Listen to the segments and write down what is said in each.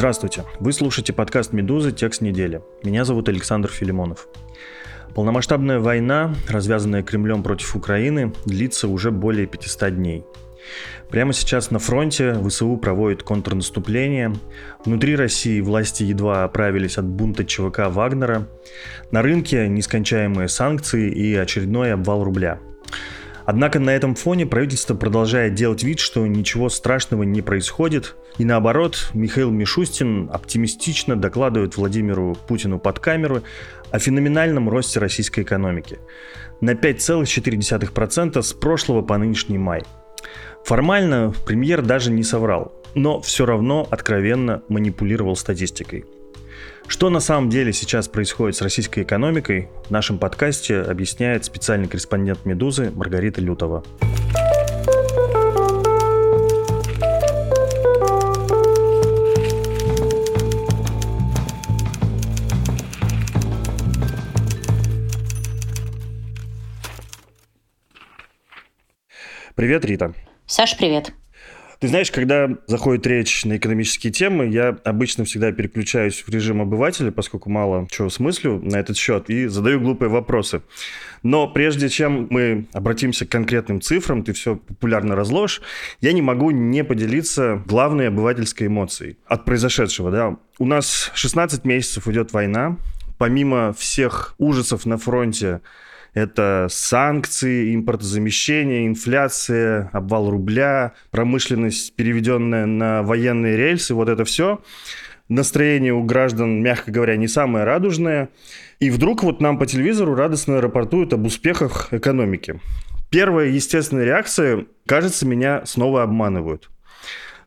Здравствуйте. Вы слушаете подкаст «Медузы. Текст недели». Меня зовут Александр Филимонов. Полномасштабная война, развязанная Кремлем против Украины, длится уже более 500 дней. Прямо сейчас на фронте ВСУ проводит контрнаступление. Внутри России власти едва оправились от бунта ЧВК Вагнера. На рынке нескончаемые санкции и очередной обвал рубля – Однако на этом фоне правительство продолжает делать вид, что ничего страшного не происходит. И наоборот, Михаил Мишустин оптимистично докладывает Владимиру Путину под камеру о феноменальном росте российской экономики на 5,4% с прошлого по нынешний май. Формально премьер даже не соврал, но все равно откровенно манипулировал статистикой – что на самом деле сейчас происходит с российской экономикой, в нашем подкасте объясняет специальный корреспондент «Медузы» Маргарита Лютова. Привет, Рита. Саш, привет. Ты знаешь, когда заходит речь на экономические темы, я обычно всегда переключаюсь в режим обывателя, поскольку мало чего смыслю на этот счет, и задаю глупые вопросы. Но прежде чем мы обратимся к конкретным цифрам, ты все популярно разложишь, я не могу не поделиться главной обывательской эмоцией от произошедшего. Да? У нас 16 месяцев идет война, помимо всех ужасов на фронте, это санкции, импортозамещение, инфляция, обвал рубля, промышленность, переведенная на военные рельсы, вот это все. Настроение у граждан, мягко говоря, не самое радужное. И вдруг вот нам по телевизору радостно рапортуют об успехах экономики. Первая естественная реакция, кажется, меня снова обманывают.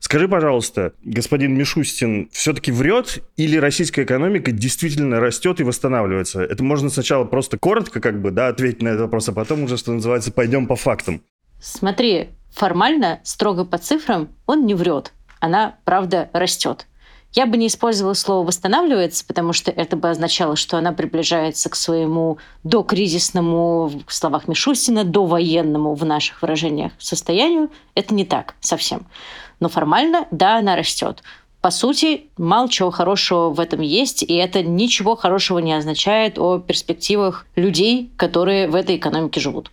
Скажи, пожалуйста, господин Мишустин все-таки врет или российская экономика действительно растет и восстанавливается? Это можно сначала просто коротко как бы, да, ответить на этот вопрос, а потом уже, что называется, пойдем по фактам. Смотри, формально, строго по цифрам, он не врет. Она, правда, растет. Я бы не использовала слово «восстанавливается», потому что это бы означало, что она приближается к своему докризисному, в словах Мишустина, довоенному в наших выражениях состоянию. Это не так совсем. Но формально, да, она растет. По сути, мало чего хорошего в этом есть, и это ничего хорошего не означает о перспективах людей, которые в этой экономике живут.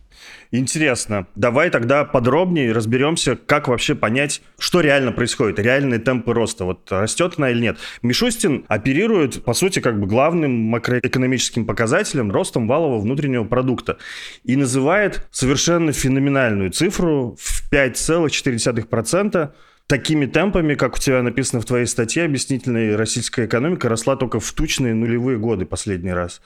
Интересно. Давай тогда подробнее разберемся, как вообще понять, что реально происходит, реальные темпы роста. Вот растет она или нет. Мишустин оперирует, по сути, как бы главным макроэкономическим показателем ростом валового внутреннего продукта и называет совершенно феноменальную цифру в 5,4% такими темпами, как у тебя написано в твоей статье объяснительной, российская экономика росла только в тучные нулевые годы последний раз.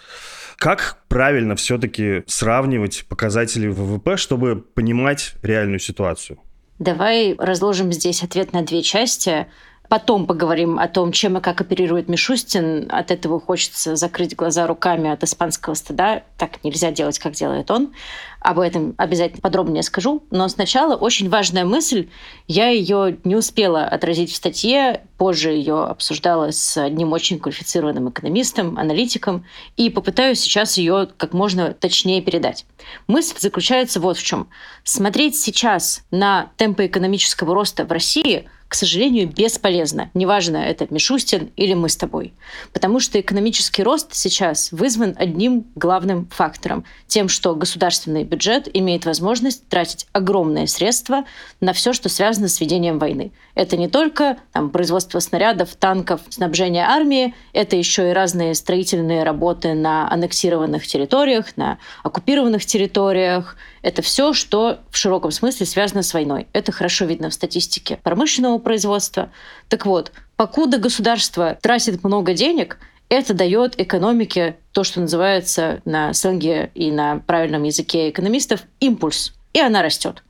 Как правильно все-таки сравнивать показатели ВВП, чтобы понимать реальную ситуацию? Давай разложим здесь ответ на две части. Потом поговорим о том, чем и как оперирует Мишустин. От этого хочется закрыть глаза руками от испанского стыда. Так нельзя делать, как делает он. Об этом обязательно подробнее скажу. Но сначала очень важная мысль. Я ее не успела отразить в статье. Позже ее обсуждала с одним очень квалифицированным экономистом, аналитиком. И попытаюсь сейчас ее как можно точнее передать. Мысль заключается вот в чем. Смотреть сейчас на темпы экономического роста в России – к сожалению, бесполезно. Неважно, это Мишустин или мы с тобой. Потому что экономический рост сейчас вызван одним главным фактором. Тем, что государственный бюджет имеет возможность тратить огромные средства на все, что связано с ведением войны. Это не только там, производство снарядов, танков, снабжение армии, это еще и разные строительные работы на аннексированных территориях, на оккупированных территориях, это все, что в широком смысле связано с войной. Это хорошо видно в статистике промышленного производства. Так вот, покуда государство тратит много денег, это дает экономике то, что называется на сленге и на правильном языке экономистов импульс, и она растет.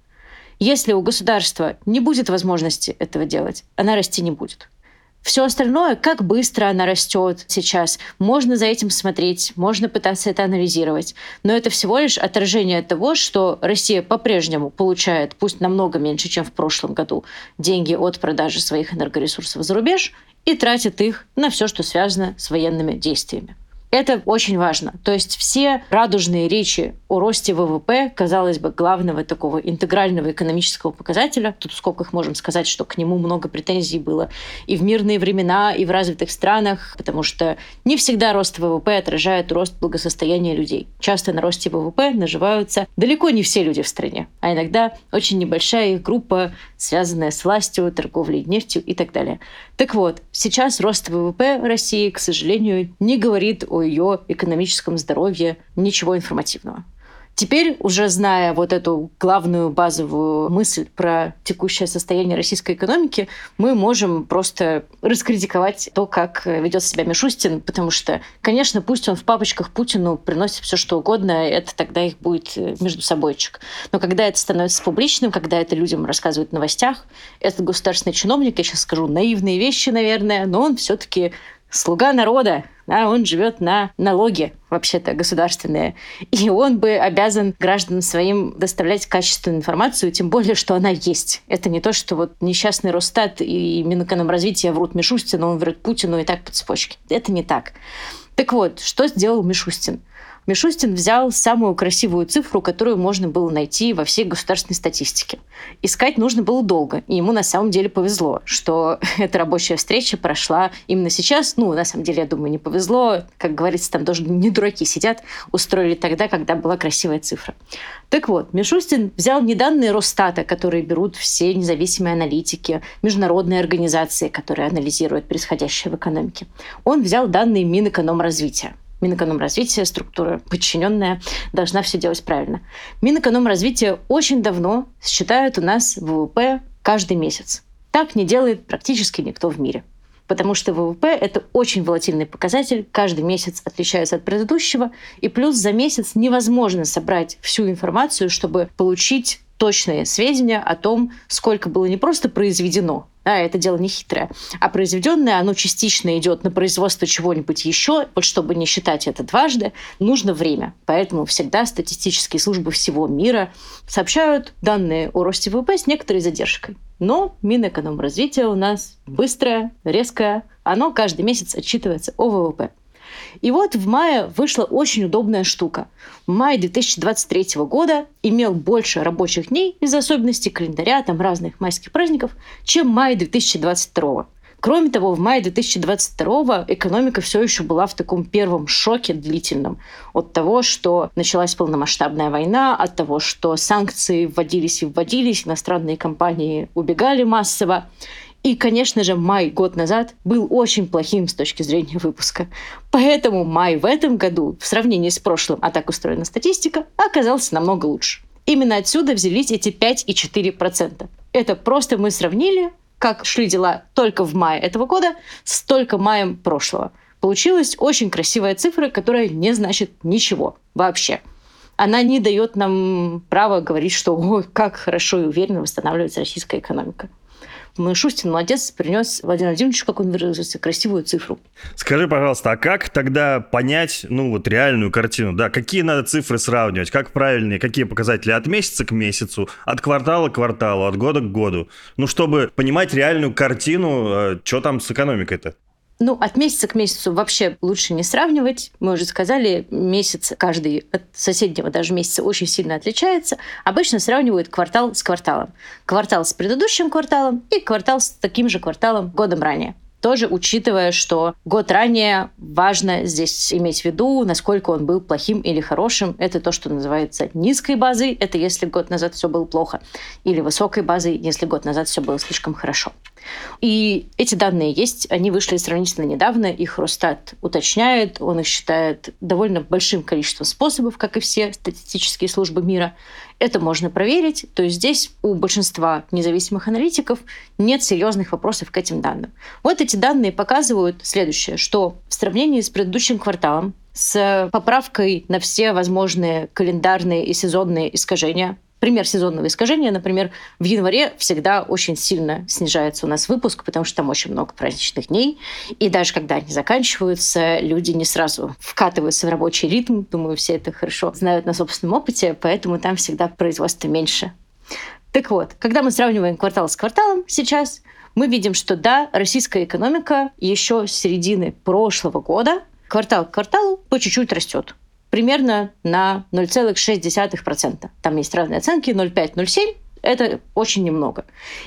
Если у государства не будет возможности этого делать, она расти не будет. Все остальное, как быстро она растет сейчас, можно за этим смотреть, можно пытаться это анализировать. Но это всего лишь отражение того, что Россия по-прежнему получает, пусть намного меньше, чем в прошлом году, деньги от продажи своих энергоресурсов за рубеж и тратит их на все, что связано с военными действиями. Это очень важно. То есть все радужные речи о росте ВВП, казалось бы, главного такого интегрального экономического показателя, тут сколько их можем сказать, что к нему много претензий было и в мирные времена, и в развитых странах, потому что не всегда рост ВВП отражает рост благосостояния людей. Часто на росте ВВП наживаются далеко не все люди в стране, а иногда очень небольшая их группа, связанная с властью, торговлей нефтью и так далее. Так вот, сейчас рост ВВП России, к сожалению, не говорит о ее экономическом здоровье ничего информативного. Теперь, уже зная вот эту главную базовую мысль про текущее состояние российской экономики, мы можем просто раскритиковать то, как ведет себя Мишустин, потому что, конечно, пусть он в папочках Путину приносит все что угодно, это тогда их будет между собойчик. Но когда это становится публичным, когда это людям рассказывают в новостях, этот государственный чиновник, я сейчас скажу наивные вещи, наверное, но он все-таки слуга народа, да, он живет на налоги, вообще-то государственные, и он бы обязан гражданам своим доставлять качественную информацию, тем более, что она есть. Это не то, что вот несчастный Росстат и Минэкономразвития врут Мишустину, он врет Путину и так по цепочке. Это не так. Так вот, что сделал Мишустин? Мишустин взял самую красивую цифру, которую можно было найти во всей государственной статистике. Искать нужно было долго, и ему на самом деле повезло, что эта рабочая встреча прошла именно сейчас. Ну, на самом деле, я думаю, не повезло. Как говорится, там тоже не дураки сидят, устроили тогда, когда была красивая цифра. Так вот, Мишустин взял не данные Росстата, которые берут все независимые аналитики, международные организации, которые анализируют происходящее в экономике. Он взял данные Минэкономразвития. Минэкономразвития, структура подчиненная, должна все делать правильно. Минэкономразвитие очень давно считают у нас ВВП каждый месяц. Так не делает практически никто в мире. Потому что ВВП — это очень волатильный показатель, каждый месяц отличается от предыдущего, и плюс за месяц невозможно собрать всю информацию, чтобы получить точные сведения о том, сколько было не просто произведено, да, это дело не хитрое. А произведенное, оно частично идет на производство чего-нибудь еще. Вот чтобы не считать это дважды, нужно время. Поэтому всегда статистические службы всего мира сообщают данные о росте ВВП с некоторой задержкой. Но Минэкономразвитие у нас быстрое, резкое. Оно каждый месяц отчитывается о ВВП. И вот в мае вышла очень удобная штука. Май 2023 года имел больше рабочих дней из-за особенностей календаря, там разных майских праздников, чем май 2022. Кроме того, в мае 2022 экономика все еще была в таком первом шоке длительном от того, что началась полномасштабная война, от того, что санкции вводились и вводились, иностранные компании убегали массово. И, конечно же, май год назад был очень плохим с точки зрения выпуска. Поэтому май в этом году, в сравнении с прошлым, а так устроена статистика, оказался намного лучше. Именно отсюда взялись эти 5,4%. Это просто мы сравнили, как шли дела только в мае этого года с только маем прошлого. Получилась очень красивая цифра, которая не значит ничего вообще она не дает нам права говорить, что ой, как хорошо и уверенно восстанавливается российская экономика. Шустин молодец, принес Владимир Владимирович, как он выразился, красивую цифру. Скажи, пожалуйста, а как тогда понять, ну вот реальную картину, да, какие надо цифры сравнивать, как правильные, какие показатели от месяца к месяцу, от квартала к кварталу, от года к году, ну чтобы понимать реальную картину, э, что там с экономикой-то? Ну, от месяца к месяцу вообще лучше не сравнивать. Мы уже сказали, месяц каждый от соседнего даже месяца очень сильно отличается. Обычно сравнивают квартал с кварталом. Квартал с предыдущим кварталом и квартал с таким же кварталом годом ранее тоже учитывая, что год ранее важно здесь иметь в виду, насколько он был плохим или хорошим. Это то, что называется низкой базой, это если год назад все было плохо, или высокой базой, если год назад все было слишком хорошо. И эти данные есть, они вышли сравнительно недавно, их Росстат уточняет, он их считает довольно большим количеством способов, как и все статистические службы мира. Это можно проверить. То есть здесь у большинства независимых аналитиков нет серьезных вопросов к этим данным. Вот эти данные показывают следующее, что в сравнении с предыдущим кварталом с поправкой на все возможные календарные и сезонные искажения пример сезонного искажения, например, в январе всегда очень сильно снижается у нас выпуск, потому что там очень много праздничных дней. И даже когда они заканчиваются, люди не сразу вкатываются в рабочий ритм. Думаю, все это хорошо знают на собственном опыте, поэтому там всегда производство меньше. Так вот, когда мы сравниваем квартал с кварталом сейчас, мы видим, что да, российская экономика еще с середины прошлого года квартал к кварталу по чуть-чуть растет. Примерно на 0,6%. Там есть разные оценки, 0,5-0,7 это очень немного.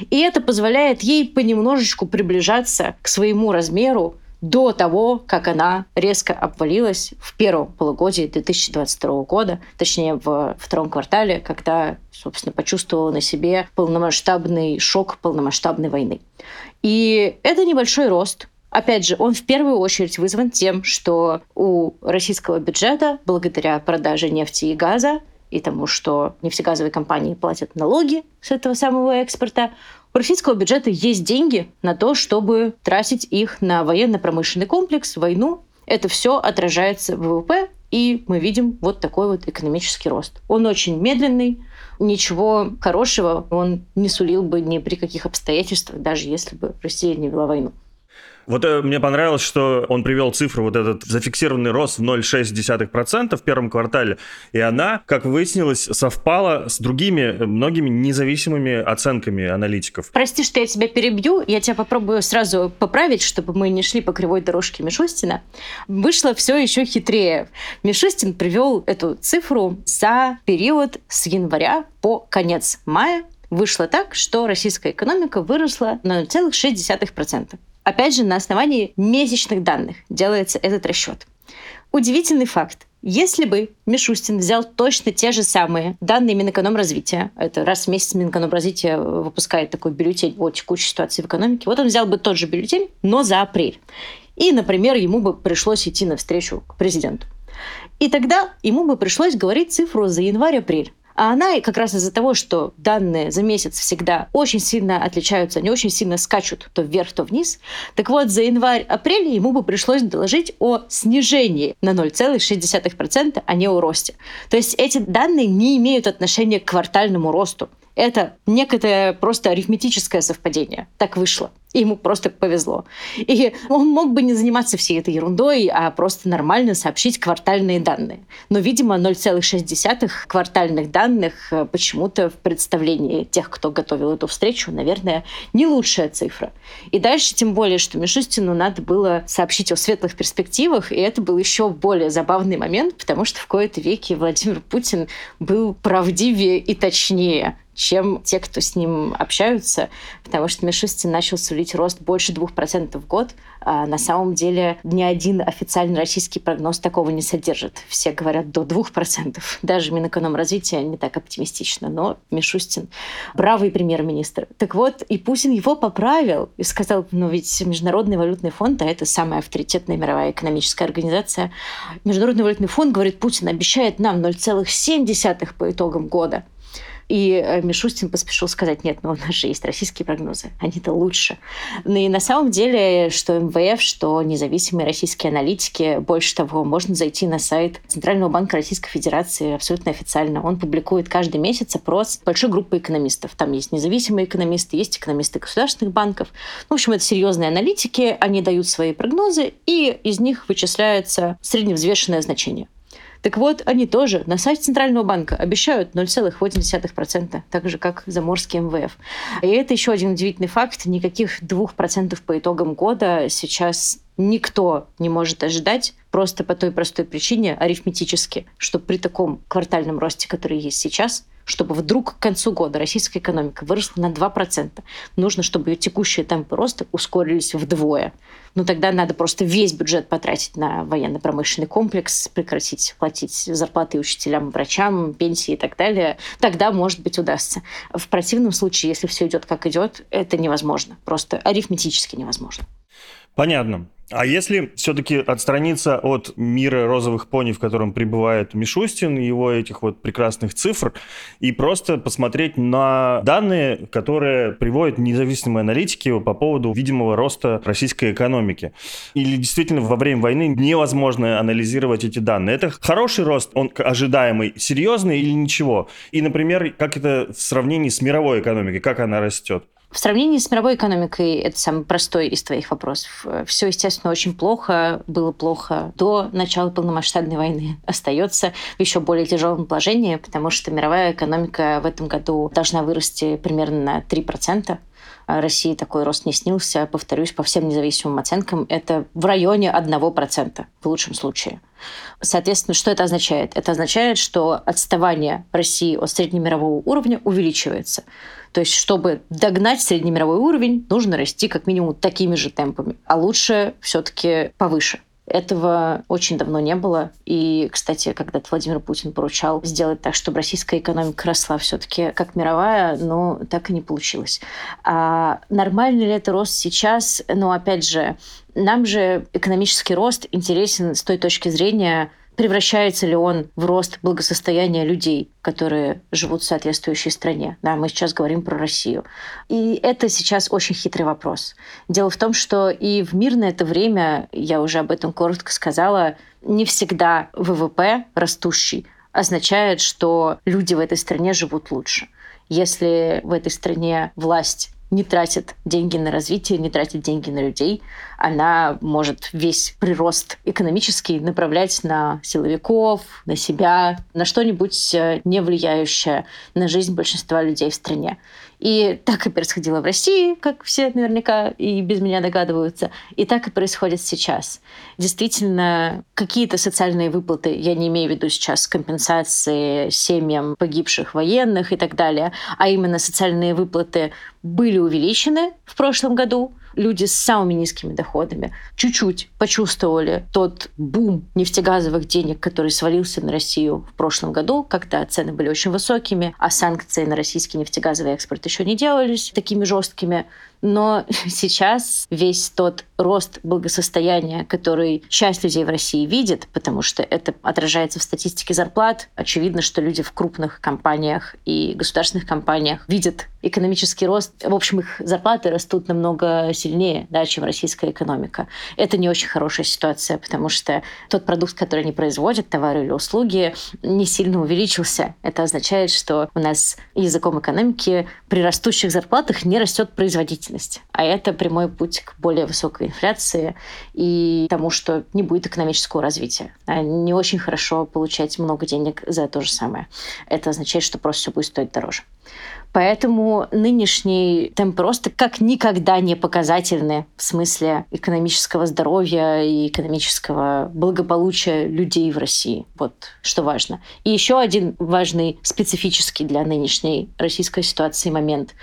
И это позволяет ей понемножечку приближаться к своему размеру до того, как она резко обвалилась в первом полугодии 2022 года, точнее в втором квартале, когда, собственно, почувствовала на себе полномасштабный шок полномасштабной войны. И это небольшой рост, Опять же, он в первую очередь вызван тем, что у российского бюджета, благодаря продаже нефти и газа, и тому, что нефтегазовые компании платят налоги с этого самого экспорта, у российского бюджета есть деньги на то, чтобы тратить их на военно-промышленный комплекс, войну. Это все отражается в ВВП, и мы видим вот такой вот экономический рост. Он очень медленный, ничего хорошего он не сулил бы ни при каких обстоятельствах, даже если бы Россия не вела войну. Вот э, мне понравилось, что он привел цифру, вот этот зафиксированный рост в 0,6% в первом квартале, и она, как выяснилось, совпала с другими э, многими независимыми оценками аналитиков. Прости, что я тебя перебью, я тебя попробую сразу поправить, чтобы мы не шли по кривой дорожке Мишустина. Вышло все еще хитрее. Мишустин привел эту цифру за период с января по конец мая вышло так, что российская экономика выросла на 0,6%. Опять же, на основании месячных данных делается этот расчет. Удивительный факт. Если бы Мишустин взял точно те же самые данные Минэкономразвития, это раз в месяц Минэкономразвитие выпускает такой бюллетень о текущей ситуации в экономике, вот он взял бы тот же бюллетень, но за апрель. И, например, ему бы пришлось идти навстречу к президенту. И тогда ему бы пришлось говорить цифру за январь-апрель. А она как раз из-за того, что данные за месяц всегда очень сильно отличаются, они очень сильно скачут то вверх, то вниз. Так вот, за январь-апрель ему бы пришлось доложить о снижении на 0,6%, а не о росте. То есть эти данные не имеют отношения к квартальному росту. Это некое просто арифметическое совпадение. Так вышло. И ему просто повезло. И он мог бы не заниматься всей этой ерундой, а просто нормально сообщить квартальные данные. Но, видимо, 0,6 квартальных данных э, почему-то в представлении тех, кто готовил эту встречу, наверное, не лучшая цифра. И дальше, тем более, что Мишустину надо было сообщить о светлых перспективах, и это был еще более забавный момент, потому что в кои-то веке Владимир Путин был правдивее и точнее чем те, кто с ним общаются, потому что Мишустин начал сулить рост больше 2% в год. А на самом деле ни один официальный российский прогноз такого не содержит. Все говорят до 2%. Даже Минэкономразвития не так оптимистично, но Мишустин бравый премьер-министр. Так вот, и Путин его поправил и сказал, ну ведь Международный валютный фонд, а это самая авторитетная мировая экономическая организация, Международный валютный фонд, говорит, Путин обещает нам 0,7 по итогам года. И э, Мишустин поспешил сказать, нет, ну у нас же есть российские прогнозы, они-то лучше. Ну и на самом деле, что МВФ, что независимые российские аналитики, больше того, можно зайти на сайт Центрального банка Российской Федерации абсолютно официально. Он публикует каждый месяц опрос большой группы экономистов. Там есть независимые экономисты, есть экономисты государственных банков. Ну, в общем, это серьезные аналитики, они дают свои прогнозы, и из них вычисляется средневзвешенное значение. Так вот, они тоже на сайте Центрального банка обещают 0,8%, так же, как заморский МВФ. И это еще один удивительный факт. Никаких 2% по итогам года сейчас никто не может ожидать просто по той простой причине, арифметически, что при таком квартальном росте, который есть сейчас, чтобы вдруг к концу года российская экономика выросла на 2%. Нужно, чтобы ее текущие темпы роста ускорились вдвое. Ну, тогда надо просто весь бюджет потратить на военно-промышленный комплекс, прекратить платить зарплаты учителям, врачам, пенсии и так далее. Тогда, может быть, удастся. В противном случае, если все идет как идет, это невозможно. Просто арифметически невозможно. Понятно. А если все-таки отстраниться от мира розовых пони, в котором пребывает Мишустин, его этих вот прекрасных цифр, и просто посмотреть на данные, которые приводят независимые аналитики по поводу видимого роста российской экономики. Или действительно во время войны невозможно анализировать эти данные. Это хороший рост, он ожидаемый, серьезный или ничего? И, например, как это в сравнении с мировой экономикой, как она растет? В сравнении с мировой экономикой, это самый простой из твоих вопросов. Все, естественно, очень плохо. Было плохо до начала полномасштабной войны. Остается в еще более тяжелом положении, потому что мировая экономика в этом году должна вырасти примерно на 3%. России такой рост не снился. Повторюсь, по всем независимым оценкам, это в районе 1% в лучшем случае. Соответственно, что это означает? Это означает, что отставание России от среднемирового уровня увеличивается. То есть, чтобы догнать среднемировой уровень, нужно расти как минимум такими же темпами, а лучше все-таки повыше. Этого очень давно не было. И, кстати, когда Владимир Путин поручал сделать так, чтобы российская экономика росла все-таки как мировая, но так и не получилось. А нормальный ли это рост сейчас? Ну, опять же, нам же экономический рост интересен с той точки зрения, превращается ли он в рост благосостояния людей, которые живут в соответствующей стране. Да, мы сейчас говорим про Россию. И это сейчас очень хитрый вопрос. Дело в том, что и в мирное это время, я уже об этом коротко сказала, не всегда ВВП растущий означает, что люди в этой стране живут лучше. Если в этой стране власть не тратит деньги на развитие, не тратит деньги на людей, она может весь прирост экономический направлять на силовиков, на себя, на что-нибудь э, не влияющее на жизнь большинства людей в стране. И так и происходило в России, как все наверняка и без меня догадываются. И так и происходит сейчас. Действительно, какие-то социальные выплаты, я не имею в виду сейчас компенсации семьям погибших военных и так далее, а именно социальные выплаты были увеличены в прошлом году люди с самыми низкими доходами чуть-чуть почувствовали тот бум нефтегазовых денег, который свалился на Россию в прошлом году, когда цены были очень высокими, а санкции на российский нефтегазовый экспорт еще не делались такими жесткими. Но сейчас весь тот рост благосостояния, который часть людей в России видит, потому что это отражается в статистике зарплат, очевидно, что люди в крупных компаниях и государственных компаниях видят экономический рост. В общем, их зарплаты растут намного сильнее, да, чем российская экономика. Это не очень хорошая ситуация, потому что тот продукт, который они производят, товары или услуги, не сильно увеличился. Это означает, что у нас языком экономики при растущих зарплатах не растет производительность деятельность. А это прямой путь к более высокой инфляции и тому, что не будет экономического развития. А не очень хорошо получать много денег за то же самое. Это означает, что просто все будет стоить дороже. Поэтому нынешний темп роста как никогда не показательны в смысле экономического здоровья и экономического благополучия людей в России. Вот что важно. И еще один важный специфический для нынешней российской ситуации момент.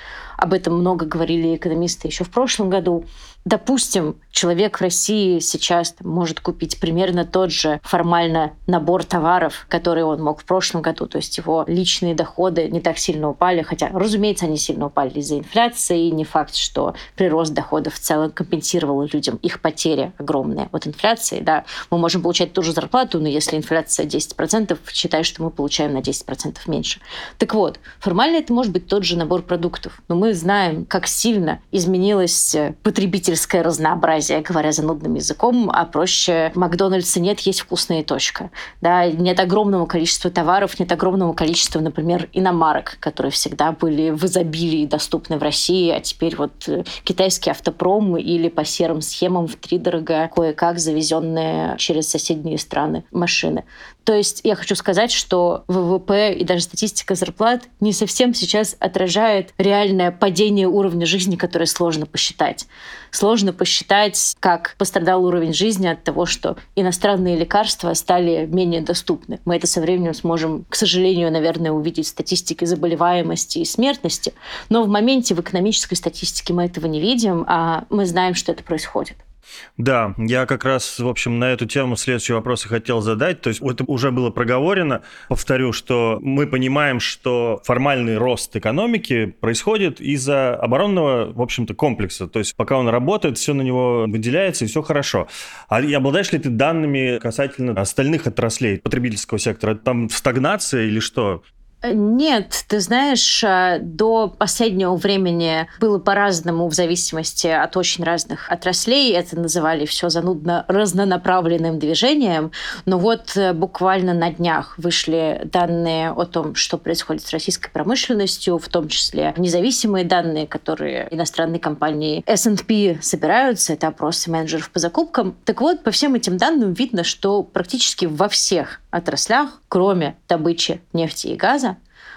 Об этом много говорили экономисты еще в прошлом году. Допустим, человек в России сейчас может купить примерно тот же формально набор товаров, которые он мог в прошлом году. То есть его личные доходы не так сильно упали, хотя, разумеется, они сильно упали из-за инфляции. И не факт, что прирост доходов в целом компенсировал людям их потери огромные от инфляции. Да, мы можем получать ту же зарплату, но если инфляция 10%, считай, что мы получаем на 10% меньше. Так вот, формально это может быть тот же набор продуктов, но мы знаем, как сильно изменилось потребительское потребительское разнообразие, говоря занудным языком, а проще в Макдональдсе нет, есть вкусная точка. Да, нет огромного количества товаров, нет огромного количества, например, иномарок, которые всегда были в изобилии доступны в России, а теперь вот э, китайский автопром или по серым схемам в три дорого кое-как завезенные через соседние страны машины. То есть я хочу сказать, что ВВП и даже статистика зарплат не совсем сейчас отражает реальное падение уровня жизни, которое сложно посчитать. Сложно посчитать, как пострадал уровень жизни от того, что иностранные лекарства стали менее доступны. Мы это со временем сможем, к сожалению, наверное, увидеть в статистике заболеваемости и смертности, но в моменте в экономической статистике мы этого не видим, а мы знаем, что это происходит. Да, я как раз, в общем, на эту тему следующий вопрос и хотел задать. То есть это уже было проговорено. Повторю, что мы понимаем, что формальный рост экономики происходит из-за оборонного, в общем-то, комплекса. То есть пока он работает, все на него выделяется и все хорошо. А обладаешь ли ты данными касательно остальных отраслей потребительского сектора? Там стагнация или что? Нет, ты знаешь, э, до последнего времени было по-разному в зависимости от очень разных отраслей. Это называли все занудно разнонаправленным движением. Но вот э, буквально на днях вышли данные о том, что происходит с российской промышленностью, в том числе независимые данные, которые иностранные компании S&P собираются. Это опросы менеджеров по закупкам. Так вот, по всем этим данным видно, что практически во всех отраслях, кроме добычи нефти и газа,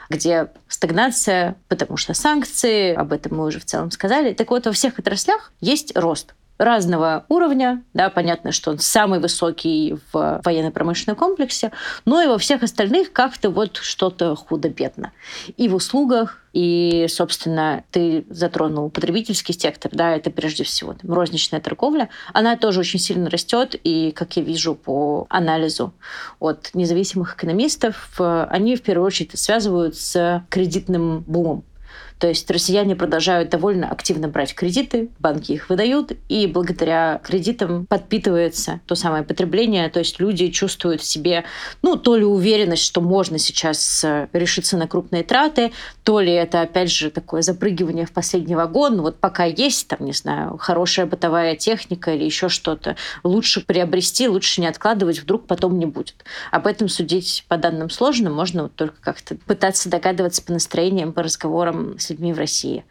где стагнация, потому что санкции, об этом мы уже в целом сказали. Так вот, во всех отраслях есть рост разного уровня. Да, понятно, что он самый высокий в военно-промышленном комплексе, но и во всех остальных как-то вот что-то худо-бедно. И в услугах, и, собственно, ты затронул потребительский сектор, да, это прежде всего там, розничная торговля. Она тоже очень сильно растет, и, как я вижу по анализу от независимых экономистов, они в первую очередь связывают с кредитным бумом. То есть россияне продолжают довольно активно брать кредиты, банки их выдают, и благодаря кредитам подпитывается то самое потребление, то есть люди чувствуют в себе, ну, то ли уверенность, что можно сейчас э, решиться на крупные траты, то ли это, опять же, такое запрыгивание в последний вагон, вот пока есть, там, не знаю, хорошая бытовая техника или еще что-то, лучше приобрести, лучше не откладывать, вдруг потом не будет. Об этом судить по данным сложно, можно вот только как-то пытаться догадываться по настроениям, по разговорам с с людьми в России.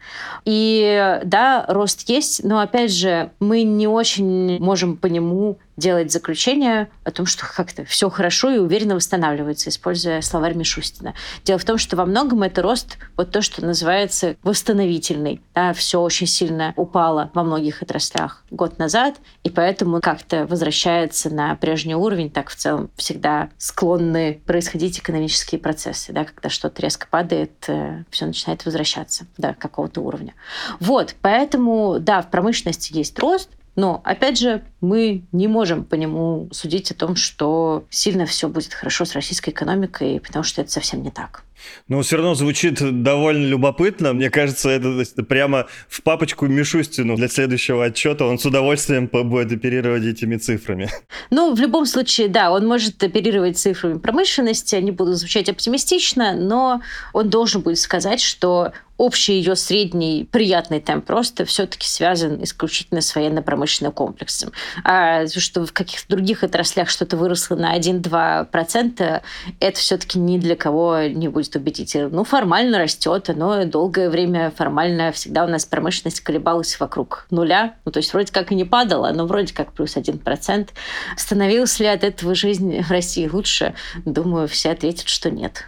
И да, рост есть, но опять же, мы не очень можем по нему делать заключение о том, что как-то все хорошо и уверенно восстанавливается, используя словарь Мишустина. Дело в том, что во многом это рост, вот то, что называется восстановительный. Да, все очень сильно упало во многих отраслях год назад, и поэтому как-то возвращается на прежний уровень. Так в целом всегда склонны происходить экономические процессы. Да, когда что-то резко падает, э, все начинает возвращаться до какого-то уровня. Вот, поэтому, да, в промышленности есть рост, но, опять же, мы не можем по нему судить о том, что сильно все будет хорошо с российской экономикой, потому что это совсем не так. Но все равно звучит довольно любопытно. Мне кажется, это, прямо в папочку Мишустину для следующего отчета. Он с удовольствием будет оперировать этими цифрами. Ну, в любом случае, да, он может оперировать цифрами промышленности, они будут звучать оптимистично, но он должен будет сказать, что общий ее средний приятный темп роста все-таки связан исключительно с военно-промышленным комплексом. А что в каких-то других отраслях что-то выросло на 1-2%, это все-таки ни для кого не будет убедительным. Ну, формально растет, но долгое время формально всегда у нас промышленность колебалась вокруг нуля. Ну, то есть вроде как и не падала, но вроде как плюс 1%. Становилась ли от этого жизнь в России лучше? Думаю, все ответят, что нет.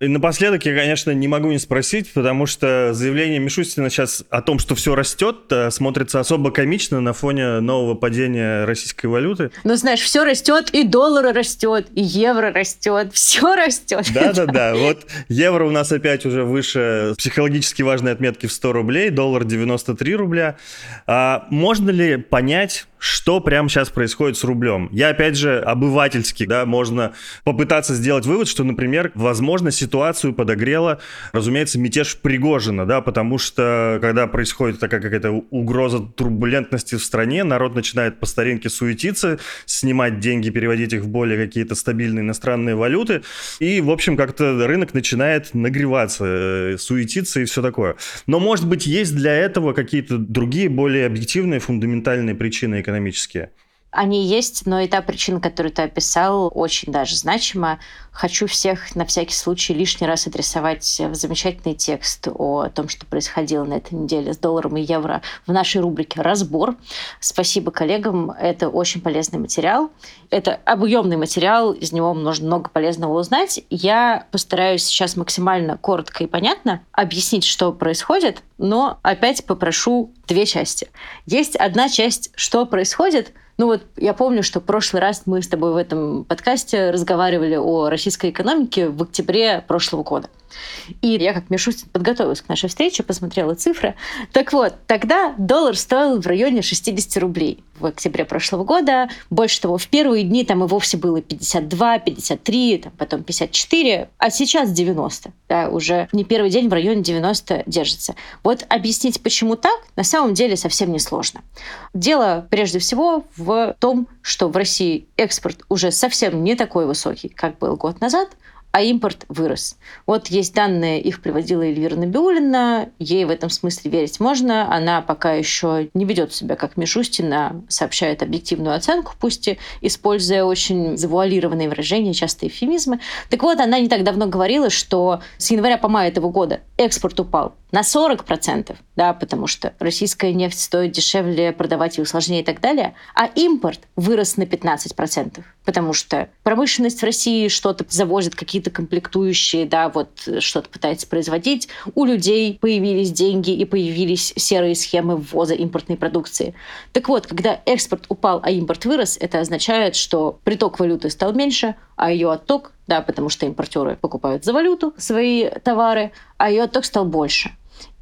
И напоследок я, конечно, не могу не спросить, потому что заявление Мишустина сейчас о том, что все растет, э, смотрится особо комично на фоне нового падения российской валюты. Ну, знаешь, все растет, и доллар растет, и евро растет, все растет. Да-да-да, вот евро у нас опять уже выше психологически важной отметки в 100 рублей, доллар 93 рубля. А можно ли понять, что прямо сейчас происходит с рублем. Я, опять же, обывательский, да, можно попытаться сделать вывод, что, например, возможно, ситуацию подогрела, разумеется, мятеж Пригожина, да, потому что, когда происходит такая какая-то угроза турбулентности в стране, народ начинает по старинке суетиться, снимать деньги, переводить их в более какие-то стабильные иностранные валюты, и, в общем, как-то рынок начинает нагреваться, э, суетиться и все такое. Но, может быть, есть для этого какие-то другие, более объективные, фундаментальные причины экономические? Они есть, но и та причина, которую ты описал, очень даже значима. Хочу всех на всякий случай лишний раз адресовать в замечательный текст о том, что происходило на этой неделе с долларом и евро в нашей рубрике «Разбор». Спасибо коллегам, это очень полезный материал. Это объемный материал, из него можно много полезного узнать. Я постараюсь сейчас максимально коротко и понятно объяснить, что происходит, но опять попрошу две части. Есть одна часть, что происходит – ну вот я помню, что в прошлый раз мы с тобой в этом подкасте разговаривали о российской экономике в октябре прошлого года. И я, как Мишустин, подготовилась к нашей встрече, посмотрела цифры. Так вот, тогда доллар стоил в районе 60 рублей в октябре прошлого года. Больше того, в первые дни там и вовсе было 52, 53, там, потом 54, а сейчас 90. Да, уже не первый день в районе 90 держится. Вот объяснить, почему так, на самом деле совсем не сложно. Дело прежде всего в том, что в России экспорт уже совсем не такой высокий, как был год назад, а импорт вырос. Вот есть данные, их приводила Эльвира Набиулина, ей в этом смысле верить можно, она пока еще не ведет себя как Мишустина, сообщает объективную оценку, пусть и используя очень завуалированные выражения, часто эвфемизмы. Так вот, она не так давно говорила, что с января по май этого года экспорт упал на 40%, да, потому что российская нефть стоит дешевле продавать ее сложнее и так далее, а импорт вырос на 15%, потому что промышленность в России что-то завозит, какие-то комплектующие, да, вот что-то пытается производить, у людей появились деньги и появились серые схемы ввоза импортной продукции. Так вот, когда экспорт упал, а импорт вырос, это означает, что приток валюты стал меньше, а ее отток, да, потому что импортеры покупают за валюту свои товары, а ее отток стал больше.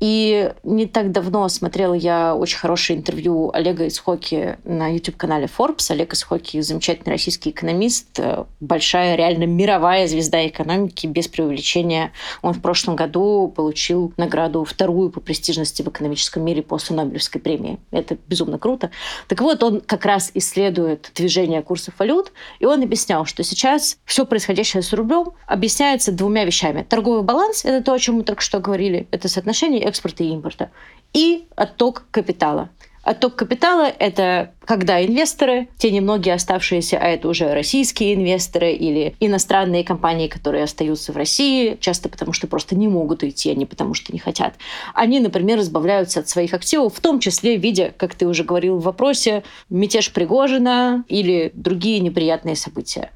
И не так давно смотрела я очень хорошее интервью Олега из Хоки на YouTube-канале Forbes. Олег из Хоки замечательный российский экономист, э, большая, реально мировая звезда экономики, без преувеличения. Он в прошлом году получил награду вторую по престижности в экономическом мире после Нобелевской премии. Это безумно круто. Так вот, он как раз исследует движение курсов валют, и он объяснял, что сейчас все происходящее с рублем объясняется двумя вещами. Торговый баланс — это то, о чем мы только что говорили, это соотношение экспорта и импорта, и отток капитала. Отток капитала – это когда инвесторы, те немногие оставшиеся, а это уже российские инвесторы или иностранные компании, которые остаются в России, часто потому что просто не могут уйти, а не потому что не хотят, они, например, избавляются от своих активов, в том числе в виде, как ты уже говорил в вопросе, мятеж Пригожина или другие неприятные события.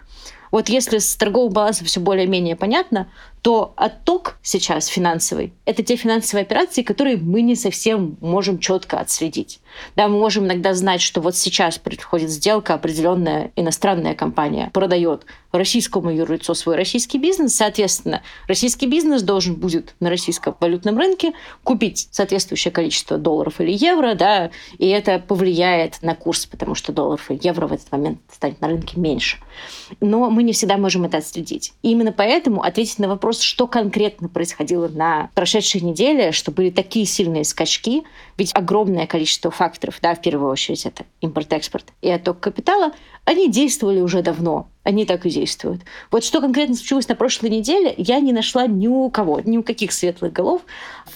Вот если с торговым балансом все более-менее понятно, то отток сейчас финансовый – это те финансовые операции, которые мы не совсем можем четко отследить. Да, мы можем иногда знать, что вот сейчас происходит сделка, определенная иностранная компания продает российскому юрлицу свой российский бизнес, соответственно, российский бизнес должен будет на российском валютном рынке купить соответствующее количество долларов или евро, да, и это повлияет на курс, потому что долларов и евро в этот момент станет на рынке меньше. Но мы не всегда можем это отследить. И именно поэтому ответить на вопрос вопрос, что конкретно происходило на прошедшей неделе, что были такие сильные скачки, ведь огромное количество факторов, да, в первую очередь это импорт-экспорт и отток капитала, они действовали уже давно, они так и действуют. Вот что конкретно случилось на прошлой неделе, я не нашла ни у кого, ни у каких светлых голов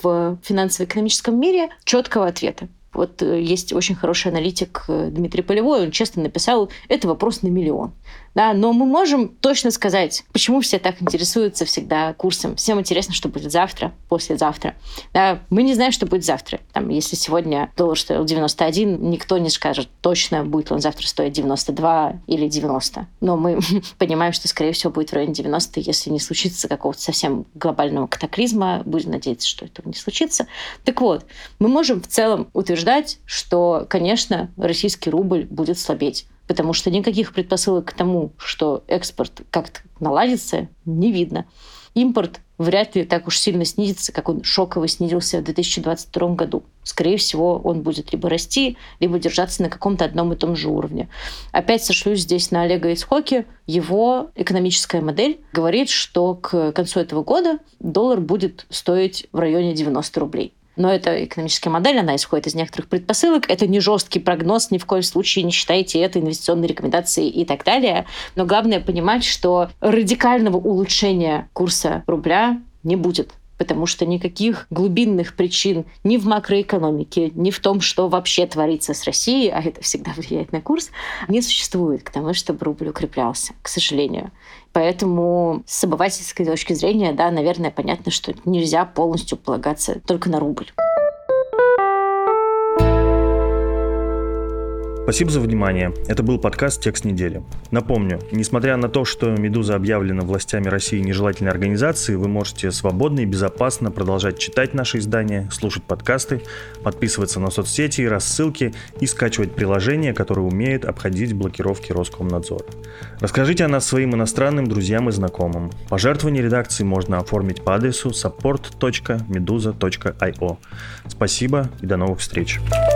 в финансово-экономическом мире четкого ответа. Вот э, есть очень хороший аналитик э, Дмитрий Полевой, он честно написал, это вопрос на миллион. Да, но мы можем точно сказать, почему все так интересуются всегда курсом. Всем интересно, что будет завтра, послезавтра. Да, мы не знаем, что будет завтра. Там, если сегодня доллар стоил 91, никто не скажет точно, будет ли он завтра стоить 92 или 90. Но мы понимаем, что, скорее всего, будет в районе 90, если не случится какого-то совсем глобального катаклизма. Будем надеяться, что этого не случится. Так вот, мы можем в целом утверждать, что, конечно, российский рубль будет слабеть потому что никаких предпосылок к тому, что экспорт как-то наладится, не видно. Импорт вряд ли так уж сильно снизится, как он шоково снизился в 2022 году. Скорее всего, он будет либо расти, либо держаться на каком-то одном и том же уровне. Опять сошлюсь здесь на Олега Ицхоки. Его экономическая модель говорит, что к концу этого года доллар будет стоить в районе 90 рублей. Но это экономическая модель, она исходит из некоторых предпосылок. Это не жесткий прогноз, ни в коем случае не считайте это инвестиционной рекомендацией и так далее. Но главное понимать, что радикального улучшения курса рубля не будет потому что никаких глубинных причин ни в макроэкономике, ни в том, что вообще творится с Россией, а это всегда влияет на курс, не существует к тому, чтобы рубль укреплялся, к сожалению. Поэтому с обывательской точки зрения, да, наверное, понятно, что нельзя полностью полагаться только на рубль. Спасибо за внимание. Это был подкаст «Текст недели». Напомню, несмотря на то, что «Медуза» объявлена властями России нежелательной организацией, вы можете свободно и безопасно продолжать читать наши издания, слушать подкасты, подписываться на соцсети и рассылки и скачивать приложения, которые умеют обходить блокировки Роскомнадзора. Расскажите о нас своим иностранным друзьям и знакомым. Пожертвование редакции можно оформить по адресу support.meduza.io. Спасибо и до новых встреч. Thank